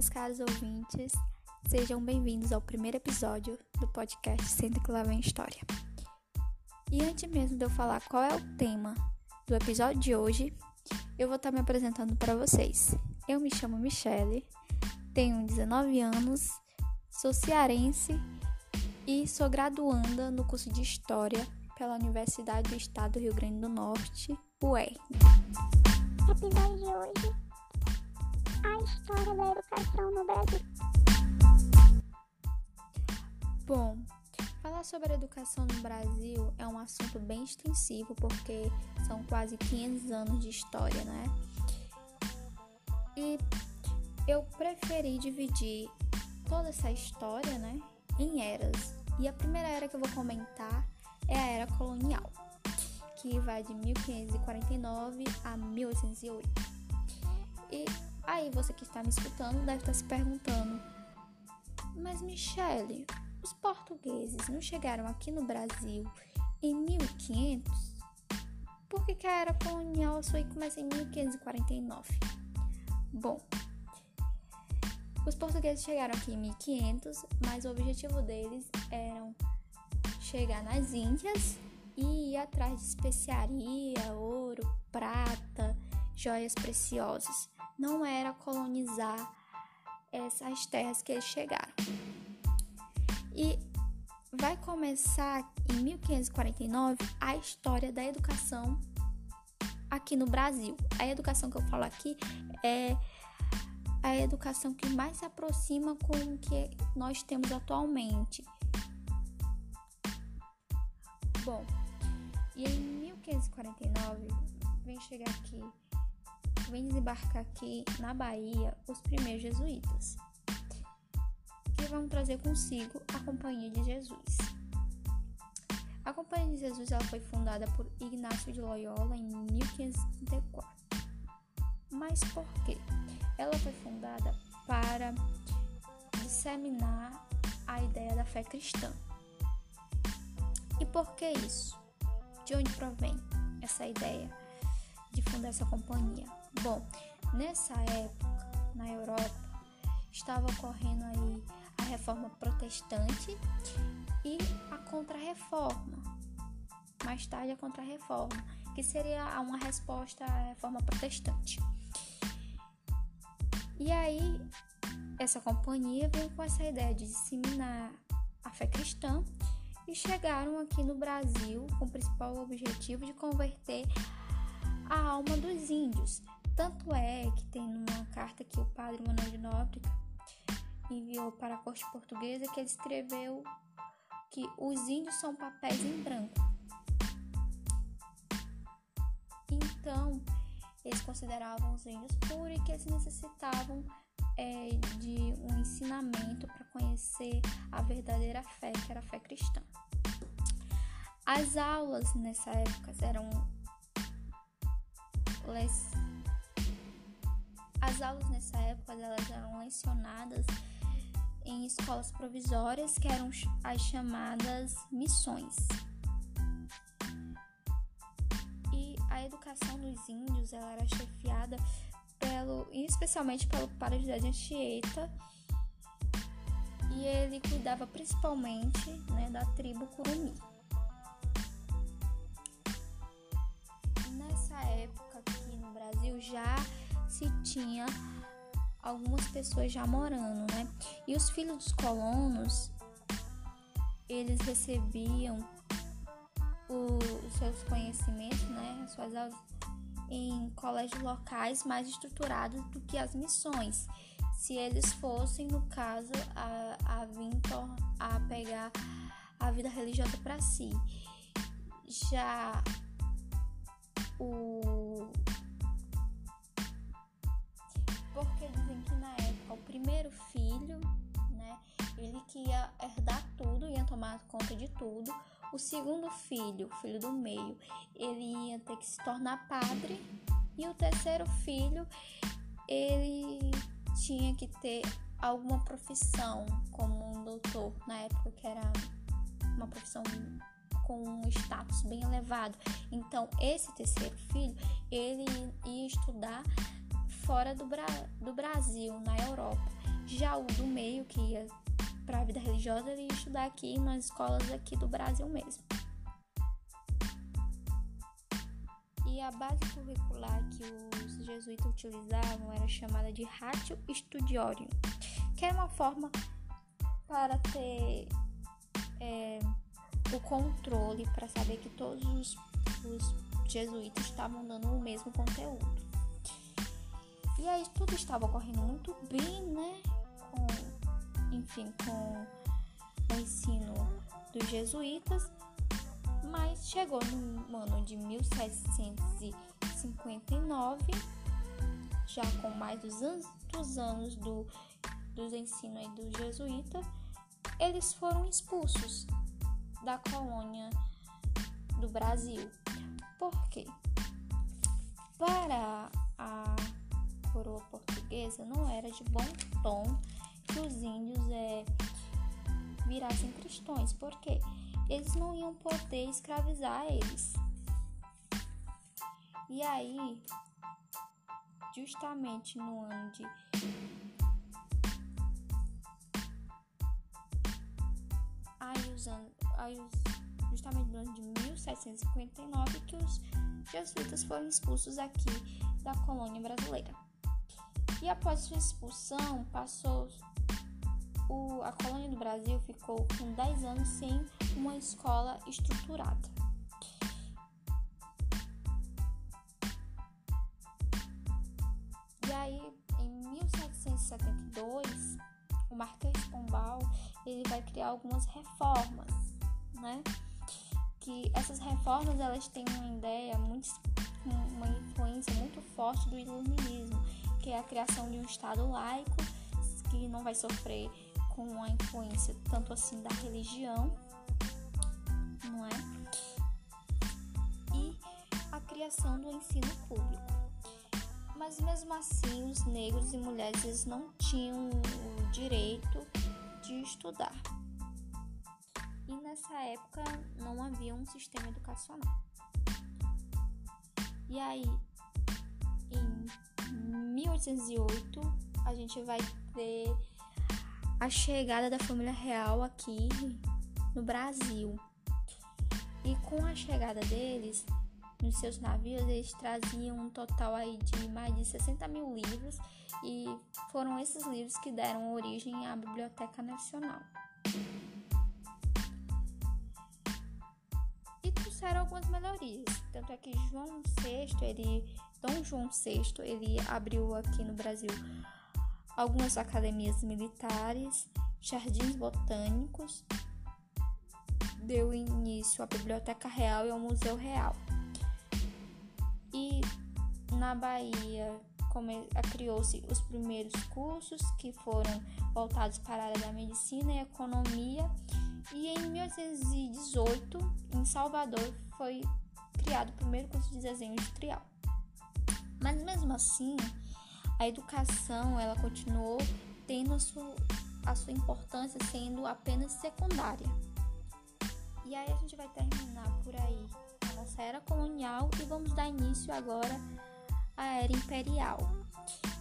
meus caros ouvintes. Sejam bem-vindos ao primeiro episódio do podcast Senta que lá vem história. E antes mesmo de eu falar qual é o tema do episódio de hoje, eu vou estar me apresentando para vocês. Eu me chamo Michele, tenho 19 anos, sou cearense e sou graduanda no curso de História pela Universidade do Estado do Rio Grande do Norte, UER. Episódio de hoje: A história da educação no Brasil. Bom, falar sobre a educação no Brasil é um assunto bem extensivo porque são quase 500 anos de história, né? E eu preferi dividir toda essa história, né, em eras. E a primeira era que eu vou comentar é a era colonial, que vai de 1549 a 1808. E aí você que está me escutando deve estar se perguntando: "Mas Michele, os portugueses não chegaram aqui no Brasil em 1500? Por que, que a era colonial só começa em 1549?" Bom, os portugueses chegaram aqui em 1500, mas o objetivo deles era chegar nas Índias e ir atrás de especiaria, ouro, prata, joias preciosas. Não era colonizar essas terras que eles chegaram. E vai começar em 1549 a história da educação aqui no Brasil. A educação que eu falo aqui é a educação que mais se aproxima com o que nós temos atualmente. Bom, e em 1549 vem chegar aqui, vem desembarcar aqui na Bahia os primeiros jesuítas, que vão trazer consigo a Companhia de Jesus. A Companhia de Jesus ela foi fundada por Ignácio de Loyola em 1534. Mas por quê? Ela foi fundada para disseminar a ideia da fé cristã. E por que isso? De onde provém essa ideia de fundar essa companhia? Bom, nessa época, na Europa, estava ocorrendo aí a reforma protestante e a contra-reforma. Mais tarde, a contra-reforma, que seria uma resposta à reforma protestante. E aí, essa companhia veio com essa ideia de disseminar a fé cristã e chegaram aqui no Brasil com o principal objetivo de converter a alma dos índios. Tanto é que tem uma carta que o padre Manuel de Nóbrega enviou para a corte portuguesa que ele escreveu que os índios são papéis em branco. Então, eles consideravam os índios puros e que eles necessitavam é, de um ensinamento para conhecer a verdadeira fé, que era a fé cristã. As aulas nessa época eram as aulas nessa época elas eram lecionadas em escolas provisórias que eram as chamadas missões. a educação dos índios ela era chefiada pelo, especialmente pelo padre José de Anchieta, e ele cuidava principalmente né, da tribo Curumi. Nessa época aqui no Brasil já se tinha algumas pessoas já morando, né? E os filhos dos colonos eles recebiam os seus conhecimentos, né, suas aulas em colégios locais mais estruturados do que as missões, se eles fossem, no caso, a, a vir a pegar a vida religiosa para si. Já o porque dizem que na época o primeiro filho, né, ele que ia herdar tudo, ia tomar conta de tudo, o segundo filho, o filho do meio, ele ia ter que se tornar padre. E o terceiro filho, ele tinha que ter alguma profissão, como um doutor, na época que era uma profissão com um status bem elevado. Então, esse terceiro filho, ele ia estudar fora do, Bra do Brasil, na Europa. Já o do meio, que ia para a vida religiosa, ele ia estudar aqui nas escolas aqui do Brasil mesmo. E a base curricular que os jesuítas utilizavam era chamada de Ratio Studiorum, que era uma forma para ter é, o controle, para saber que todos os, os jesuítas estavam dando o mesmo conteúdo. E aí tudo estava ocorrendo muito bem, né? Com, enfim, com o ensino dos jesuítas, mas chegou no ano de 1759, já com mais dos anos, dos anos do, dos ensinos aí do jesuíta, eles foram expulsos da colônia do Brasil. Por quê? Para a coroa portuguesa, não era de bom tom que os índios é, virassem cristãos, porque eles não iam poder escravizar eles. E aí, justamente no ano de aí os anos, aí justamente no ano de 1759 que os jesuítas foram expulsos aqui da colônia brasileira. E após sua expulsão, passou o, a colônia do Brasil ficou com 10 anos sem uma escola estruturada. E aí, em 1772, o Marquês de Pombal ele vai criar algumas reformas, né? Que essas reformas elas têm uma ideia muito, uma influência muito forte do iluminismo que é a criação de um Estado laico que não vai sofrer com a influência tanto assim da religião, não é? E a criação do ensino público. Mas mesmo assim, os negros e mulheres eles não tinham o direito de estudar. E nessa época não havia um sistema educacional. E aí, 1808, a gente vai ter a chegada da família real aqui no Brasil. E com a chegada deles, nos seus navios, eles traziam um total aí de mais de 60 mil livros e foram esses livros que deram origem à Biblioteca Nacional. E trouxeram algumas melhorias, tanto é que João VI, ele Dom João VI ele abriu aqui no Brasil algumas academias militares, jardins botânicos, deu início à Biblioteca Real e ao Museu Real. E na Bahia criou-se os primeiros cursos que foram voltados para a área da medicina e economia. E em 1818, em Salvador, foi criado o primeiro curso de desenho industrial. Mas mesmo assim, a educação ela continuou tendo a sua, a sua importância sendo apenas secundária. E aí a gente vai terminar por aí a nossa era colonial e vamos dar início agora à era imperial,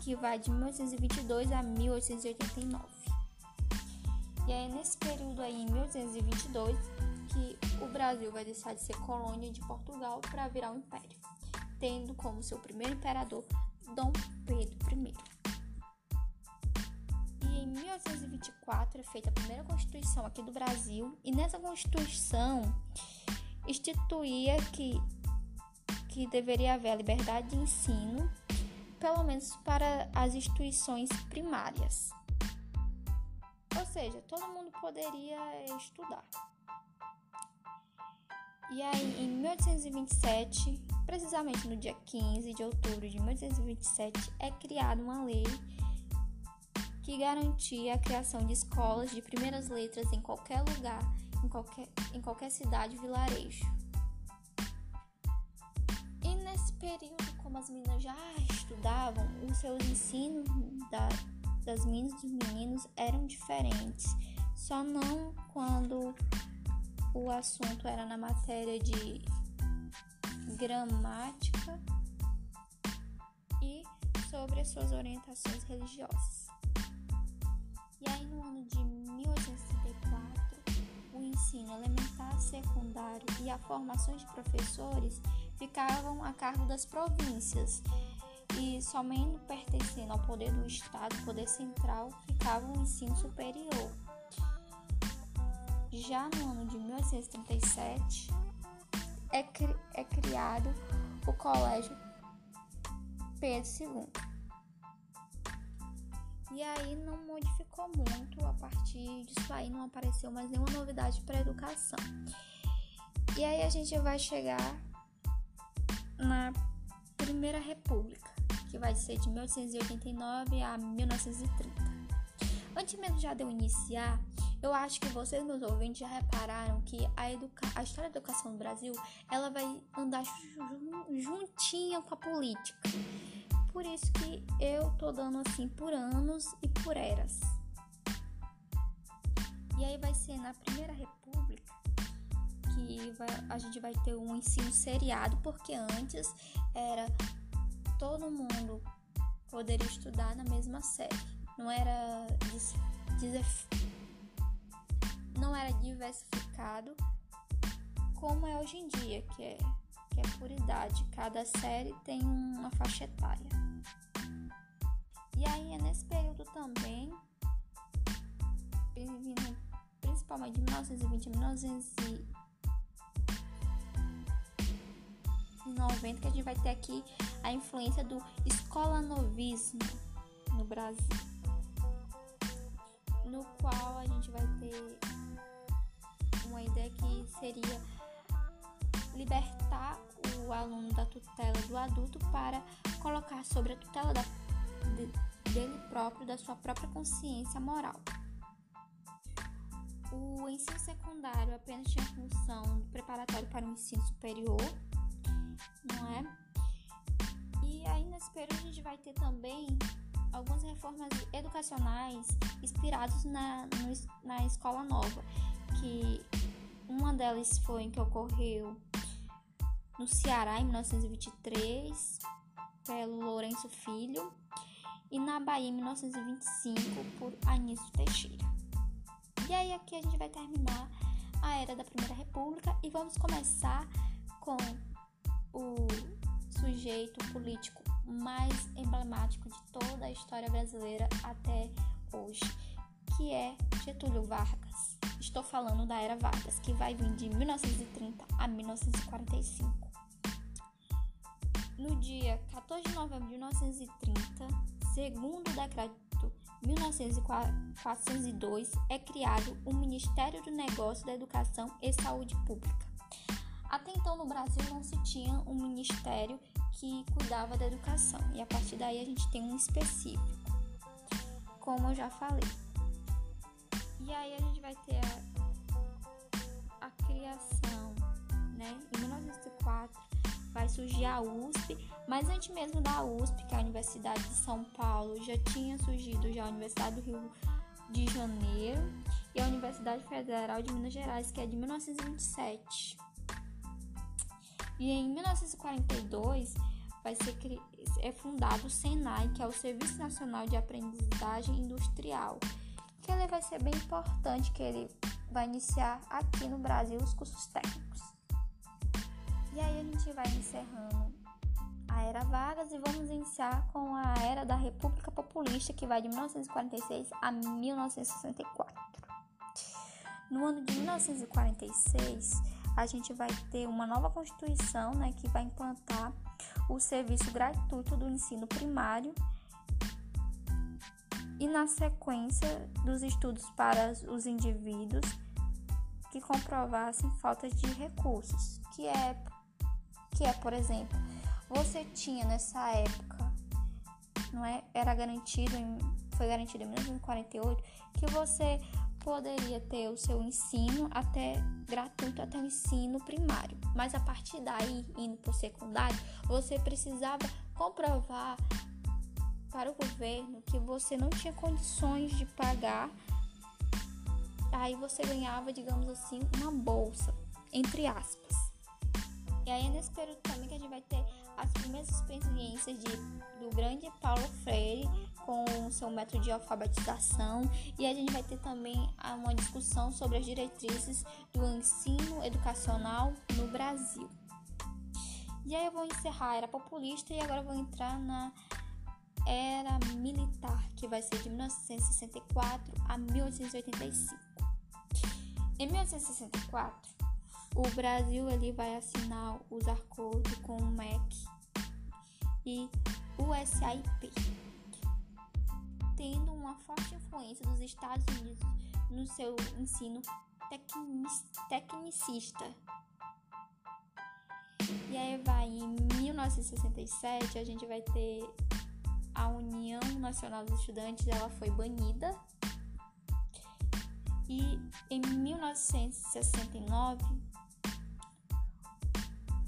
que vai de 1822 a 1889. E aí nesse período aí, em 1822, que o Brasil vai deixar de ser colônia de Portugal para virar um império tendo como seu primeiro imperador Dom Pedro I. E em 1824 é feita a primeira Constituição aqui do Brasil, e nessa Constituição instituía que, que deveria haver a liberdade de ensino, pelo menos para as instituições primárias. Ou seja, todo mundo poderia estudar. E aí, em 1827, precisamente no dia 15 de outubro de 1827, é criada uma lei que garantia a criação de escolas de primeiras letras em qualquer lugar, em qualquer, em qualquer cidade vilarejo. E nesse período, como as meninas já estudavam, os seus ensinos da, das meninas e dos meninos eram diferentes, só não quando o assunto era na matéria de gramática e sobre as suas orientações religiosas. E aí no ano de 1864, o ensino elementar, secundário e a formação de professores ficavam a cargo das províncias e somente pertencendo ao poder do Estado, poder central, ficava o ensino superior. Já no ano de 1837 é, cri é criado o Colégio Pedro II. E aí não modificou muito, a partir disso aí não apareceu mais nenhuma novidade para a educação. E aí a gente vai chegar na Primeira República, que vai ser de 1889 a 1930. Antes mesmo já de eu iniciar, eu acho que vocês, meus ouvintes, já repararam que a, educa a história da educação no Brasil ela vai andar juntinha com a política. Por isso que eu tô dando assim por anos e por eras. E aí vai ser na Primeira República que vai, a gente vai ter um ensino seriado, porque antes era todo mundo poderia estudar na mesma série. Não era não era diversificado como é hoje em dia, que é, que é por idade. Cada série tem uma faixa etária. E aí é nesse período também, principalmente de 1920 a 1990, que a gente vai ter aqui a influência do escolanovismo no Brasil, no qual a gente vai ter uma ideia que seria libertar o aluno da tutela do adulto para colocar sobre a tutela da, de, dele próprio, da sua própria consciência moral. O ensino secundário apenas tinha função preparatório para o ensino superior, não é? E aí nesse período a gente vai ter também algumas reformas educacionais inspiradas na, no, na escola nova, que uma delas foi que ocorreu no Ceará em 1923 pelo Lourenço Filho e na Bahia em 1925 por Anísio Teixeira. E aí aqui a gente vai terminar a era da Primeira República e vamos começar com o sujeito político mais emblemático de toda a história brasileira até hoje, que é Getúlio Vargas. Estou falando da era Vargas, que vai vir de 1930 a 1945. No dia 14 de novembro de 1930, segundo o decreto 1902, é criado o Ministério do Negócio da Educação e Saúde Pública. Até então no Brasil não se tinha um ministério que cuidava da educação e a partir daí a gente tem um específico, como eu já falei. E aí a gente vai ter a, a criação, né? Em 1904 vai surgir a USP, mas antes mesmo da USP, que é a Universidade de São Paulo, já tinha surgido já a Universidade do Rio de Janeiro e a Universidade Federal de Minas Gerais, que é de 1927. E em 1942 vai ser é fundado o SENAI, que é o Serviço Nacional de Aprendizagem Industrial, que ele vai ser bem importante, que ele vai iniciar aqui no Brasil os cursos técnicos. E aí a gente vai encerrando a Era Vargas e vamos iniciar com a Era da República Populista, que vai de 1946 a 1964. No ano de 1946, a gente vai ter uma nova Constituição né, que vai implantar o serviço gratuito do ensino primário e, na sequência, dos estudos para os indivíduos que comprovassem falta de recursos, que é, que é, por exemplo, você tinha nessa época, não é, era garantido foi garantido em 1948 que você poderia ter o seu ensino até gratuito até o ensino primário, mas a partir daí, indo para o secundário, você precisava comprovar para o governo que você não tinha condições de pagar. Aí você ganhava, digamos assim, uma bolsa, entre aspas. E aí é nesse período também que a gente vai ter as primeiras experiências de, do grande Paulo Freire com seu método de alfabetização e a gente vai ter também uma discussão sobre as diretrizes do ensino educacional no Brasil. E aí eu vou encerrar a era populista e agora vou entrar na era militar, que vai ser de 1964 a 1885. Em 1864, o Brasil ele vai assinar os acordos com o MEC e o SAIP, forte influência dos Estados Unidos no seu ensino tecnicista. E aí vai em 1967 a gente vai ter a União Nacional dos Estudantes, ela foi banida. E em 1969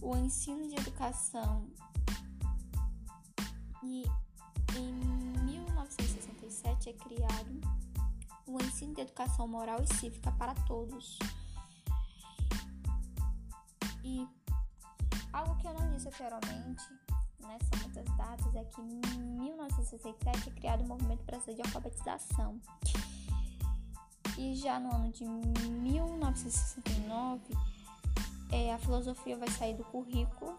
o ensino de educação e em 1967 é criado o ensino de educação moral e cívica para todos. E algo que eu não disse anteriormente, né, são muitas datas, é que em 1967 é criado o Movimento Brasileiro de Alfabetização. E já no ano de 1969 é, a filosofia vai sair do currículo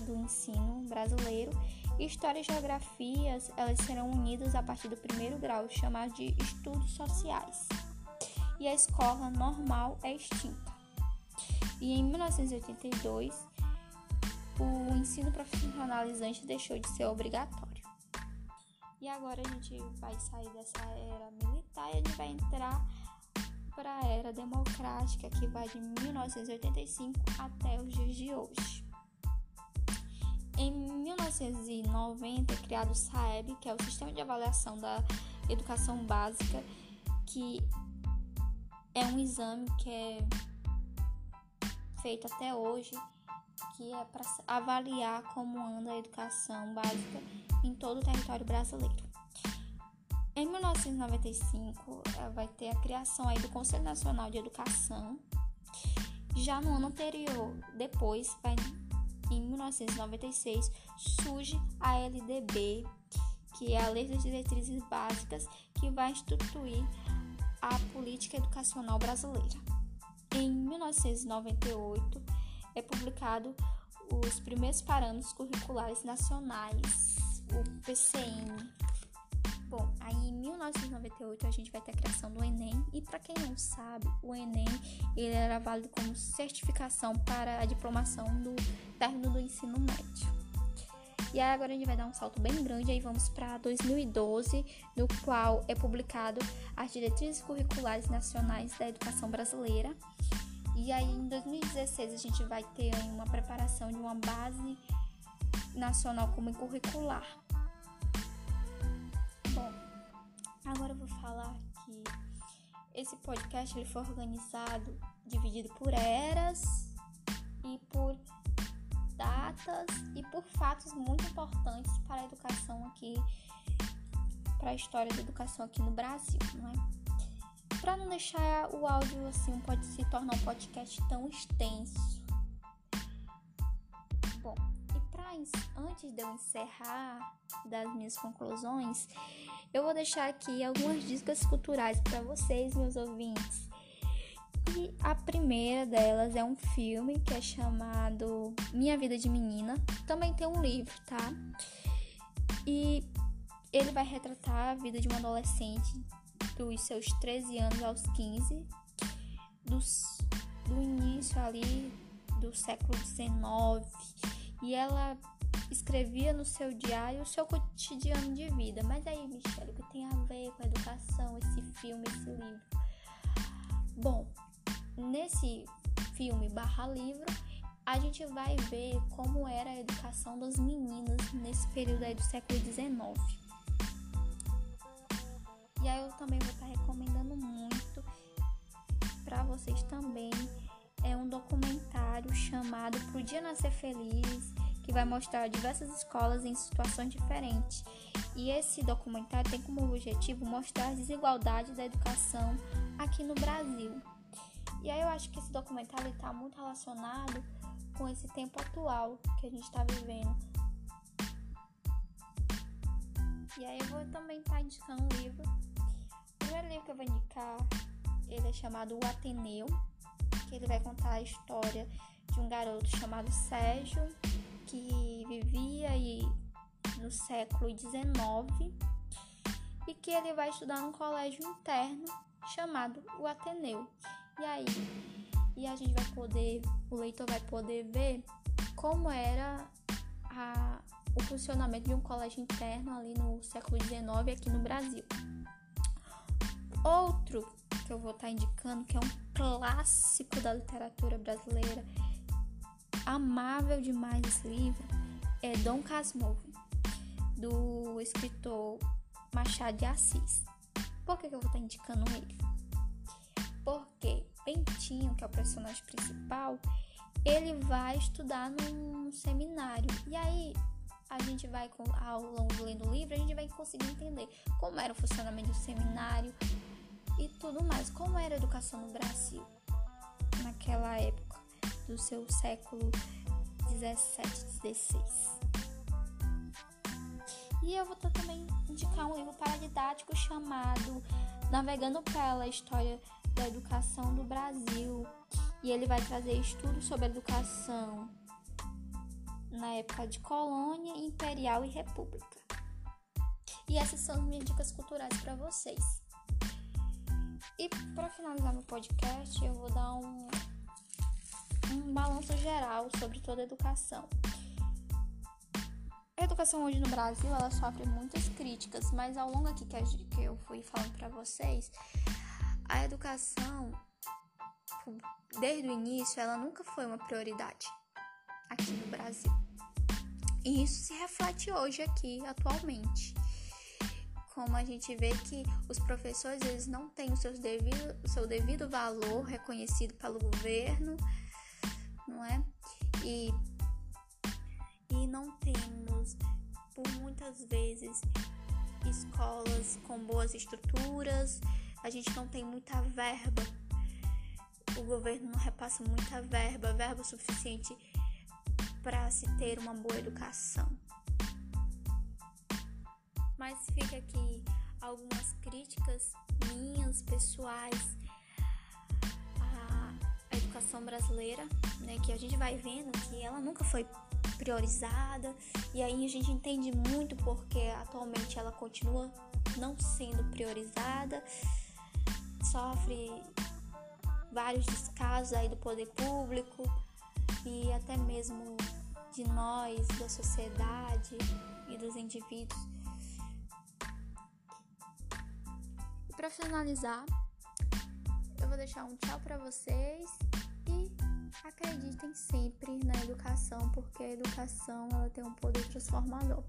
do ensino brasileiro. História e geografias elas serão unidas a partir do primeiro grau, chamado de estudos sociais. E a escola normal é extinta. E em 1982, o ensino profissionalizante deixou de ser obrigatório. E agora a gente vai sair dessa era militar e a gente vai entrar para a era democrática que vai de 1985 até os dias de hoje. Em 1990 é criado o SAEB, que é o Sistema de Avaliação da Educação Básica, que é um exame que é feito até hoje, que é para avaliar como anda a educação básica em todo o território brasileiro. Em 1995, eh, vai ter a criação aí do Conselho Nacional de Educação. Já no ano anterior, depois, vai, em 1996, surge a LDB, que é a Lei das Diretrizes Básicas, que vai instituir a política educacional brasileira. Em 1998, é publicado os primeiros parâmetros curriculares nacionais, o PCN, Bom, aí em 1998 a gente vai ter a criação do Enem e para quem não sabe, o Enem ele era válido como certificação para a diplomação do término do ensino médio. E aí agora a gente vai dar um salto bem grande, aí vamos para 2012, no qual é publicado as diretrizes curriculares nacionais da educação brasileira. E aí em 2016 a gente vai ter uma preparação de uma base nacional comum curricular agora eu vou falar que esse podcast ele foi organizado, dividido por eras e por datas e por fatos muito importantes para a educação aqui, para a história da educação aqui no Brasil, não é? Para não deixar o áudio assim, pode se tornar um podcast tão extenso. Para antes de eu encerrar das minhas conclusões, eu vou deixar aqui algumas dicas culturais para vocês, meus ouvintes. E a primeira delas é um filme que é chamado Minha Vida de Menina. Também tem um livro, tá? E ele vai retratar a vida de uma adolescente dos seus 13 anos aos 15, dos, do início ali do século 19. E ela escrevia no seu diário o seu cotidiano de vida. Mas aí, Michelle, o que tem a ver com a educação, esse filme, esse livro? Bom, nesse filme barra livro, a gente vai ver como era a educação das meninas nesse período aí do século XIX. E aí eu também vou estar recomendando muito para vocês também é um documentário chamado Pro Dia Nascer Feliz, que vai mostrar diversas escolas em situações diferentes. E esse documentário tem como objetivo mostrar as desigualdades da educação aqui no Brasil. E aí eu acho que esse documentário está muito relacionado com esse tempo atual que a gente está vivendo. E aí eu vou também estar tá indicando um livro. O primeiro livro que eu vou indicar, ele é chamado O Ateneu, que ele vai contar a história de um garoto chamado Sérgio, que vivia aí no século XIX e que ele vai estudar num colégio interno chamado o Ateneu. E aí, e a gente vai poder, o leitor vai poder ver como era a, o funcionamento de um colégio interno ali no século XIX aqui no Brasil. Outro que eu vou estar indicando, que é um clássico da literatura brasileira, amável demais esse livro, é Dom Casmurro, do escritor Machado de Assis. Por que, que eu vou estar indicando ele? Porque Bentinho, que é o personagem principal, ele vai estudar num seminário. E aí, a gente vai, ao longo do livro, a gente vai conseguir entender como era o funcionamento do seminário e tudo mais. Como era a educação no Brasil naquela época, do seu século 17, 16. E eu vou também indicar um livro paradidático chamado Navegando pela História da Educação do Brasil. E ele vai trazer estudos sobre educação na época de colônia, imperial e república. E essas são as minhas dicas culturais para vocês. E para finalizar meu podcast, eu vou dar um, um balanço geral sobre toda a educação. A educação hoje no Brasil ela sofre muitas críticas, mas ao longo aqui que, eu fui falando para vocês, a educação, desde o início, ela nunca foi uma prioridade aqui no Brasil. E isso se reflete hoje aqui, atualmente. Como a gente vê que os professores eles não têm o, seus devido, o seu devido valor reconhecido pelo governo, não é? E, e não temos, por muitas vezes, escolas com boas estruturas, a gente não tem muita verba. O governo não repassa muita verba, verba suficiente para se ter uma boa educação. Mas fica aqui algumas críticas minhas, pessoais, à educação brasileira, né, que a gente vai vendo que ela nunca foi priorizada e aí a gente entende muito porque atualmente ela continua não sendo priorizada sofre vários descasos aí do poder público e até mesmo de nós, da sociedade e dos indivíduos. Para finalizar, eu vou deixar um tchau para vocês e acreditem sempre na educação, porque a educação ela tem um poder transformador.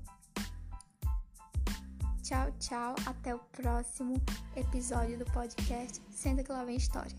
Tchau, tchau. Até o próximo episódio do podcast Senta que lá vem história.